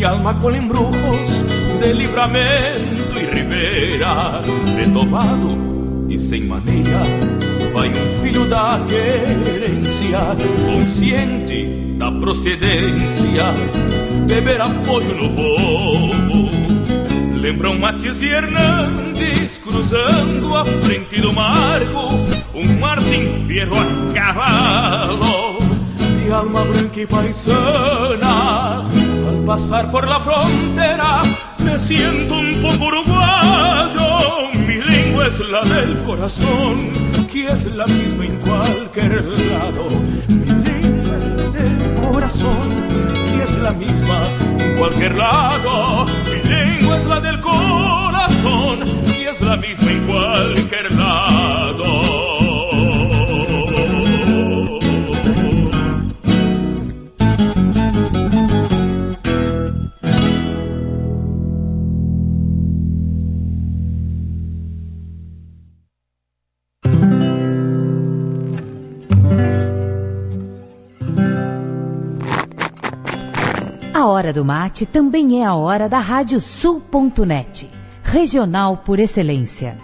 Alma con embrujos de livramento y ribera, retovado e sem maneira vai um filho da querência, consciente da procedência, beber apoio no povo. Lembram Matias e Hernandes cruzando a frente do marco, um Martin Fierro a cavalo, de alma branca e paisana. Pasar por la frontera me siento un poco uruguayo, mi lengua es la del corazón, que es la misma en cualquier lado. Mi lengua es la del corazón, que es la misma en cualquier lado. Mi lengua es la del corazón, y es la misma en cualquier lado. Hora do mate também é a hora da Rádio Sul.net, regional por excelência.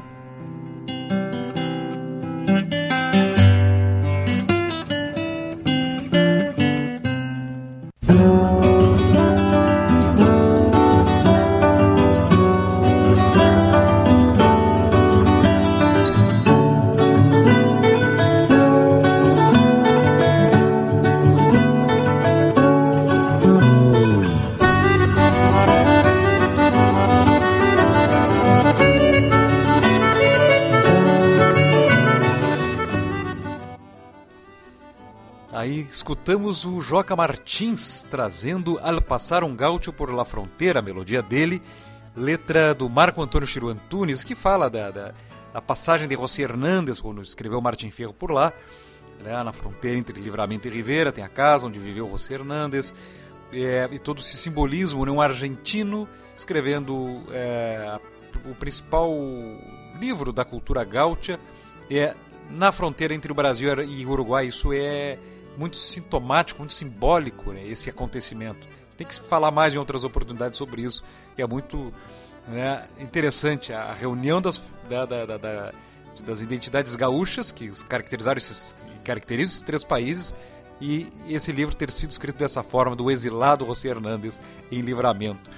Escutamos o Joca Martins trazendo Al Passar um Gaúcho por La Fronteira, a melodia dele, letra do Marco Antônio Chiru Antunes, que fala da, da, a passagem de José Hernandes, quando escreveu Martin Ferro por lá, né, na fronteira entre Livramento e Rivera, tem a casa onde viveu José Hernandes, é, e todo esse simbolismo, né, um argentino escrevendo é, o principal livro da cultura gaúcha é na fronteira entre o Brasil e o Uruguai. Isso é muito sintomático, muito simbólico, né, esse acontecimento. Tem que falar mais em outras oportunidades sobre isso, que é muito né, interessante. A reunião das, da, da, da, das identidades gaúchas, que caracterizaram esses, caracterizam esses três países, e esse livro ter sido escrito dessa forma, do exilado José Hernandes em Livramento.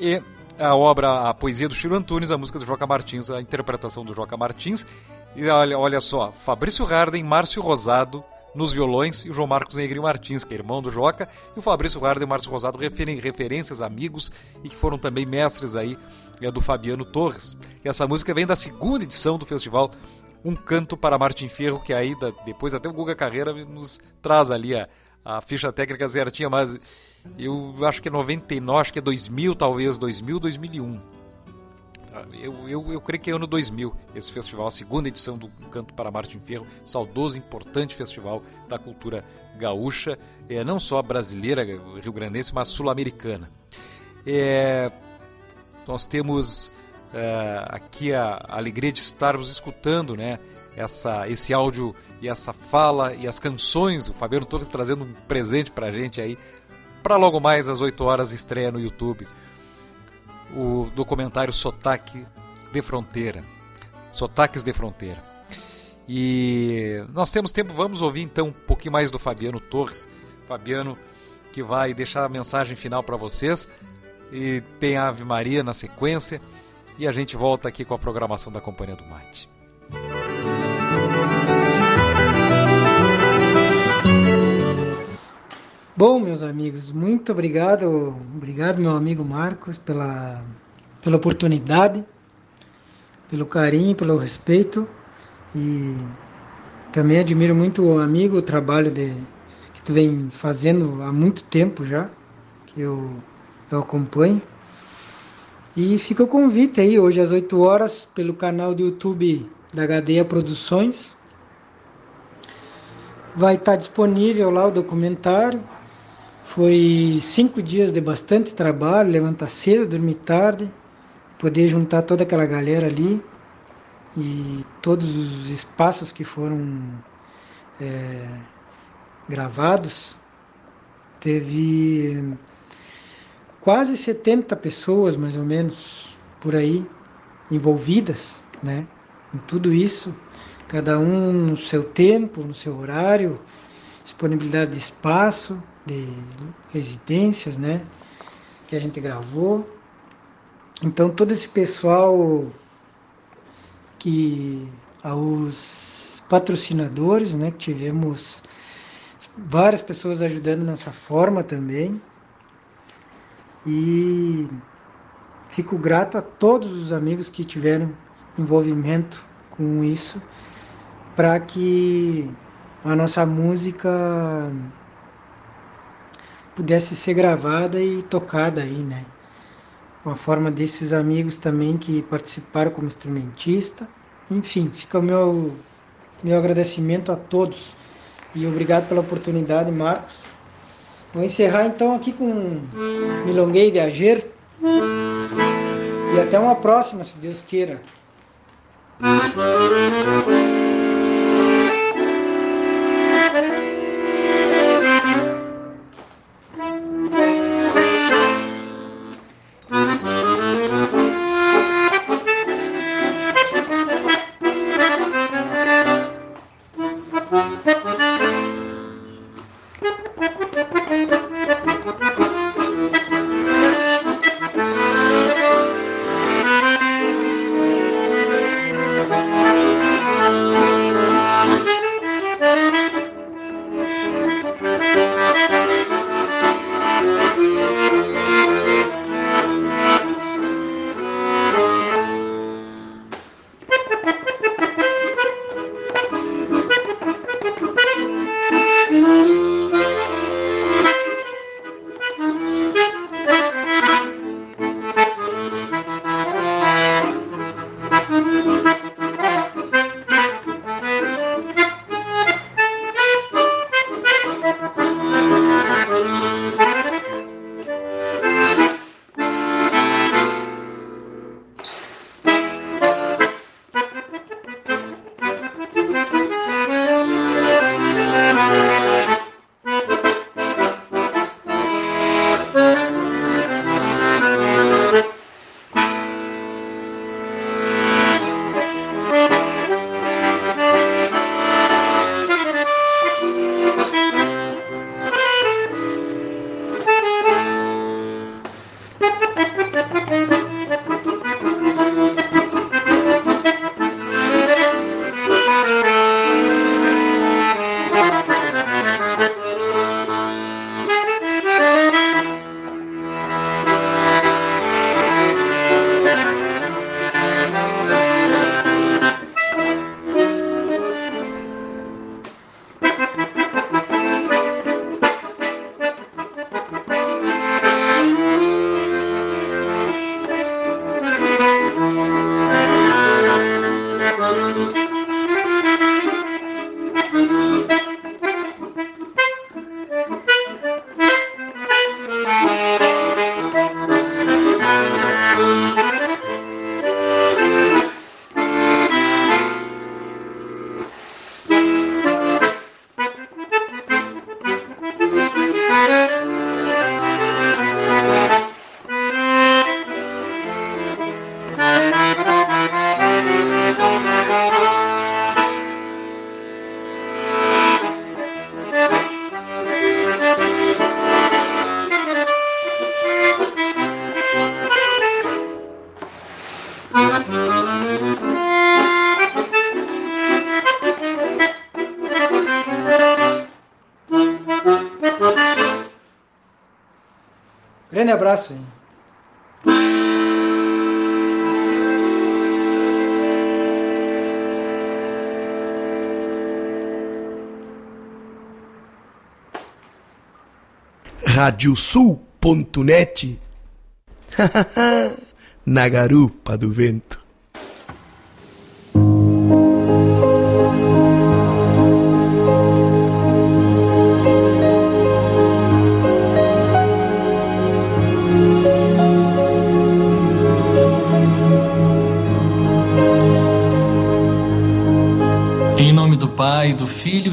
E a obra, a poesia do Chiro Antunes, a música do Joca Martins, a interpretação do Joca Martins. E olha, olha só, Fabrício Harden, Márcio Rosado, nos violões, e o João Marcos Negrinho Martins, que é irmão do Joca, e o Fabrício Harden e o Márcio Rosado referem referências, amigos, e que foram também mestres aí é do Fabiano Torres. E essa música vem da segunda edição do festival Um Canto para Martin Ferro, que aí depois até o Guga Carreira nos traz ali a, a ficha técnica certinha, mas eu acho que é 99, acho que é 2000 talvez, 2000, 2001 eu, eu, eu creio que é ano 2000 esse festival, a segunda edição do Canto para Martin Ferro, saudoso, importante festival da cultura gaúcha, é, não só brasileira, rio-grandense, mas sul-americana. É, nós temos é, aqui a, alegria de estarmos escutando né, essa, esse áudio e essa fala e as canções, o Fabiano Torres trazendo um presente para a gente aí, para logo mais às 8 horas estreia no YouTube o documentário Sotaque de Fronteira. Sotaques de Fronteira. E nós temos tempo, vamos ouvir então um pouquinho mais do Fabiano Torres. Fabiano que vai deixar a mensagem final para vocês. E tem a Ave Maria na sequência. E a gente volta aqui com a programação da Companhia do Mate. Bom, meus amigos, muito obrigado, obrigado meu amigo Marcos pela, pela oportunidade, pelo carinho, pelo respeito e também admiro muito o amigo, o trabalho de, que tu vem fazendo há muito tempo já, que eu, eu acompanho. E fica o convite aí, hoje às 8 horas, pelo canal do YouTube da Gadeia Produções. Vai estar disponível lá o documentário foi cinco dias de bastante trabalho, levantar cedo, dormir tarde, poder juntar toda aquela galera ali e todos os espaços que foram é, gravados. Teve quase 70 pessoas, mais ou menos, por aí, envolvidas né, em tudo isso, cada um no seu tempo, no seu horário, disponibilidade de espaço de residências, né? Que a gente gravou. Então todo esse pessoal que aos patrocinadores, né? Que tivemos várias pessoas ajudando nessa forma também. E fico grato a todos os amigos que tiveram envolvimento com isso para que a nossa música pudesse ser gravada e tocada aí, né? Com a forma desses amigos também que participaram como instrumentista. Enfim, fica o meu, meu agradecimento a todos. E obrigado pela oportunidade, Marcos. Vou encerrar então aqui com Milonguei de Ager. E até uma próxima, se Deus queira. Grande abraço. radiosul.net na garupa do vento.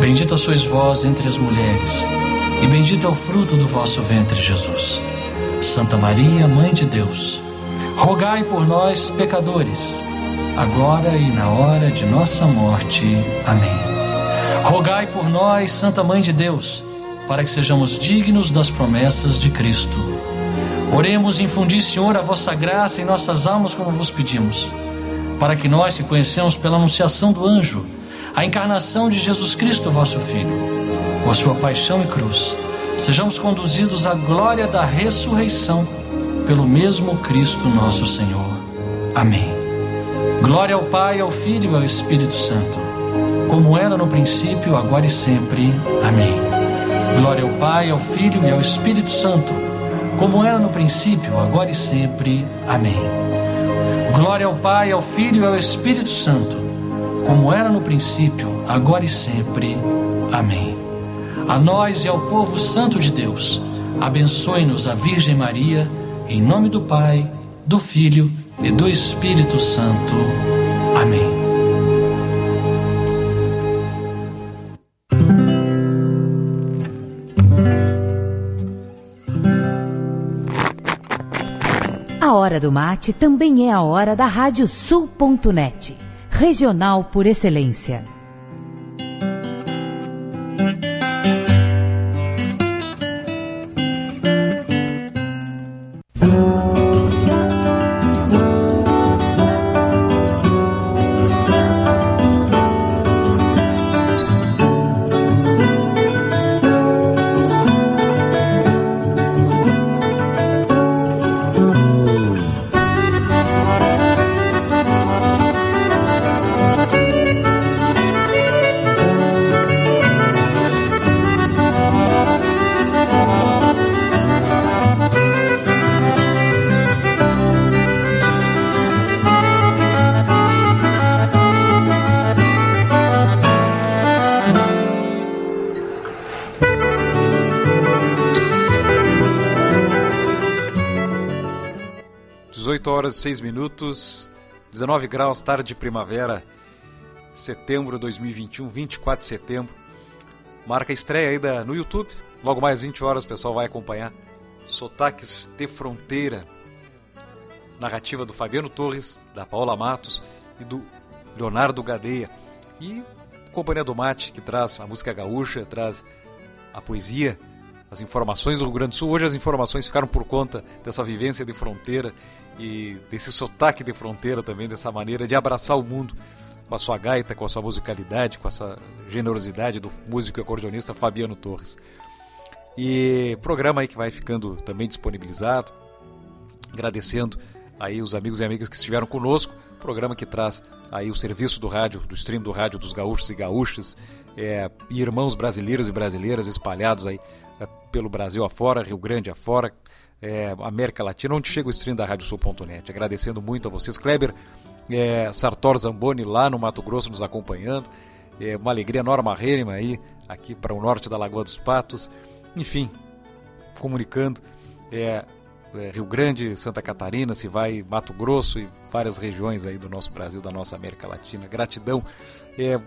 Bendita sois vós entre as mulheres, e bendito é o fruto do vosso ventre, Jesus. Santa Maria, Mãe de Deus, rogai por nós, pecadores, agora e na hora de nossa morte. Amém. Rogai por nós, Santa Mãe de Deus, para que sejamos dignos das promessas de Cristo. Oremos e infundi, Senhor, a vossa graça em nossas almas, como vos pedimos para que nós que conhecemos pela anunciação do anjo a encarnação de Jesus Cristo, vosso Filho, com a sua paixão e cruz, sejamos conduzidos à glória da ressurreição pelo mesmo Cristo nosso Senhor. Amém. Glória ao Pai, ao Filho e ao Espírito Santo, como era no princípio, agora e sempre. Amém. Glória ao Pai, ao Filho e ao Espírito Santo, como era no princípio, agora e sempre. Amém. Glória ao Pai, ao Filho e ao Espírito Santo, como era no princípio, agora e sempre. Amém. A nós e ao povo santo de Deus, abençoe-nos a Virgem Maria, em nome do Pai, do Filho e do Espírito Santo. Amém. A hora do mate também é a hora da Rádio Sul.net, regional por excelência. Horas e 6 minutos, 19 graus, tarde de primavera, setembro de 2021, 24 de setembro. Marca a estreia aí no YouTube. Logo mais 20 horas o pessoal vai acompanhar. Sotaques de Fronteira. Narrativa do Fabiano Torres, da Paula Matos e do Leonardo Gadeia. E Companhia do Mate, que traz a música gaúcha, traz a poesia, as informações do Rio Grande do Sul. Hoje as informações ficaram por conta dessa vivência de fronteira e desse sotaque de fronteira também, dessa maneira de abraçar o mundo com a sua gaita, com a sua musicalidade, com essa generosidade do músico e acordeonista Fabiano Torres. E programa aí que vai ficando também disponibilizado, agradecendo aí os amigos e amigas que estiveram conosco, programa que traz aí o serviço do rádio, do stream do rádio dos gaúchos e gaúchas, é, e irmãos brasileiros e brasileiras espalhados aí é, pelo Brasil afora, Rio Grande afora, é, América Latina, onde chega o stream da RádioSul.net. Agradecendo muito a vocês. Kleber é, Sartor Zamboni lá no Mato Grosso nos acompanhando. É uma alegria, Norma Herima aí, aqui para o norte da Lagoa dos Patos. Enfim, comunicando. É, é, Rio Grande, Santa Catarina, se vai Mato Grosso e várias regiões aí do nosso Brasil, da nossa América Latina. Gratidão, é,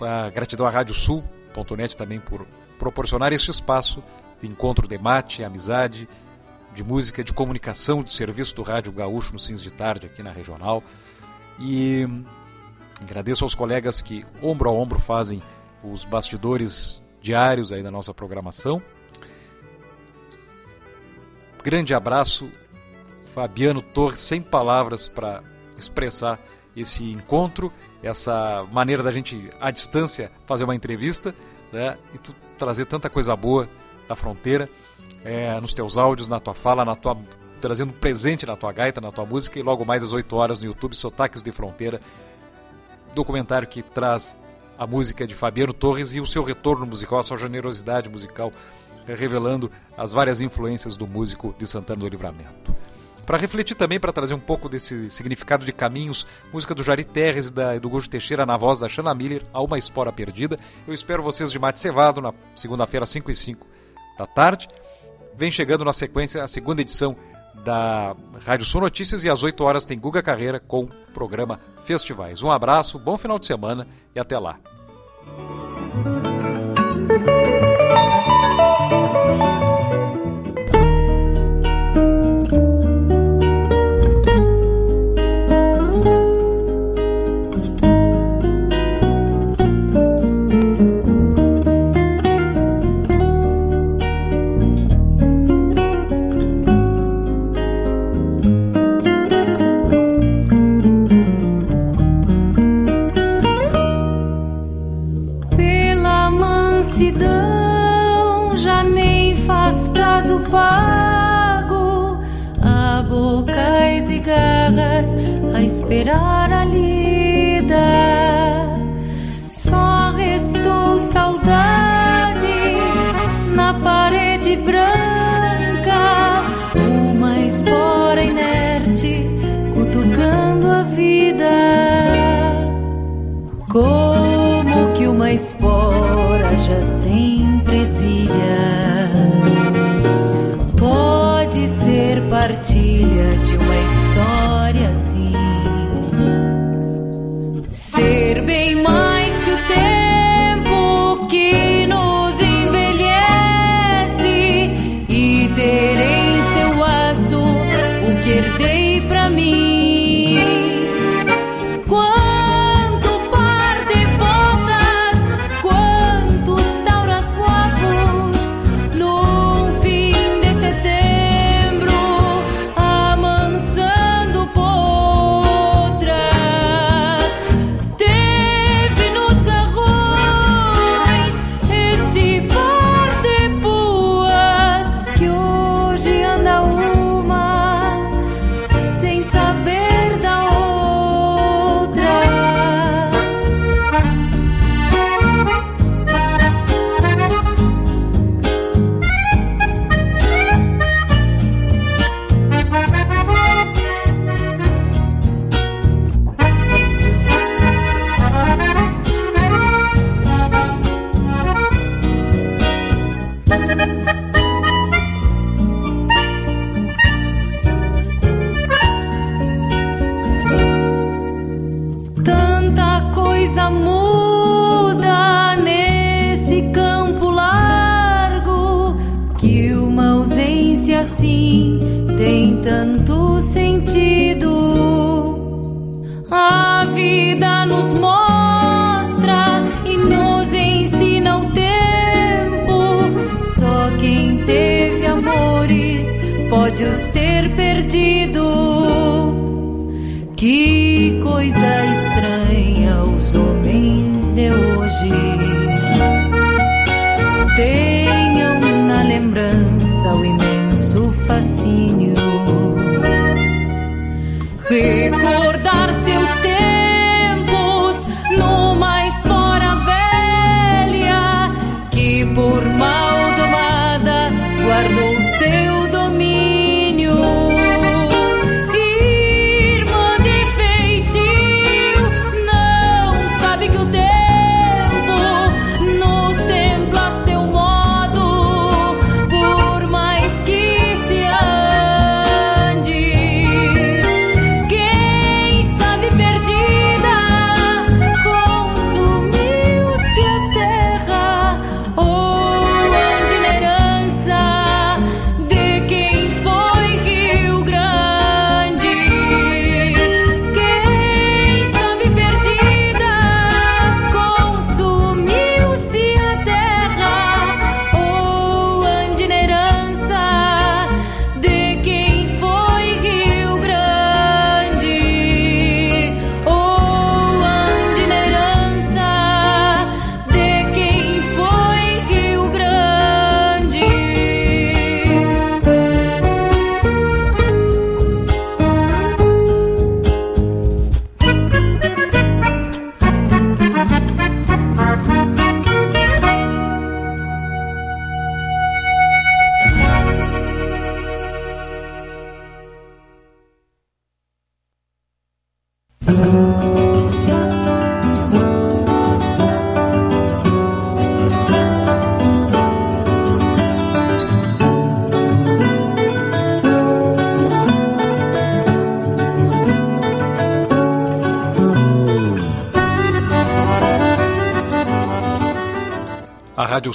a, gratidão à Radiosul.net também por proporcionar este espaço de encontro, debate, amizade, de música, de comunicação, de serviço do Rádio Gaúcho nos fins de tarde aqui na Regional. E agradeço aos colegas que ombro a ombro fazem os bastidores diários aí da nossa programação. Grande abraço, Fabiano Torres, sem palavras para expressar esse encontro, essa maneira da gente à distância fazer uma entrevista, né? E trazer tanta coisa boa da fronteira é, nos teus áudios, na tua fala, na tua trazendo presente na tua gaita, na tua música e logo mais às 8 horas no YouTube, Sotaques de Fronteira, documentário que traz a música de Fabiano Torres e o seu retorno musical, a sua generosidade musical, revelando as várias influências do músico de Santana do Livramento. Para refletir também, para trazer um pouco desse significado de caminhos, música do Jari Terres e da, do Gujo Teixeira na voz da Shana Miller, A Uma Espora Perdida. Eu espero vocês de mate cevado na segunda-feira, 5 e 5 da tarde. Vem chegando na sequência a segunda edição da Rádio Sul Notícias e às 8 horas tem Guga Carreira com o programa Festivais. Um abraço, bom final de semana e até lá. A esperar a lida. Só restou saudade na parede branca, uma espora inerte cutucando a vida. Como que uma espora já sem presilha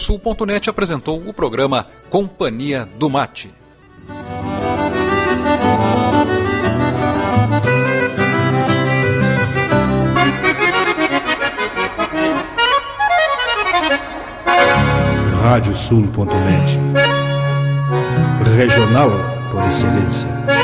Radiosul.net apresentou o programa Companhia do Mate. Radiosul.net Regional por excelência.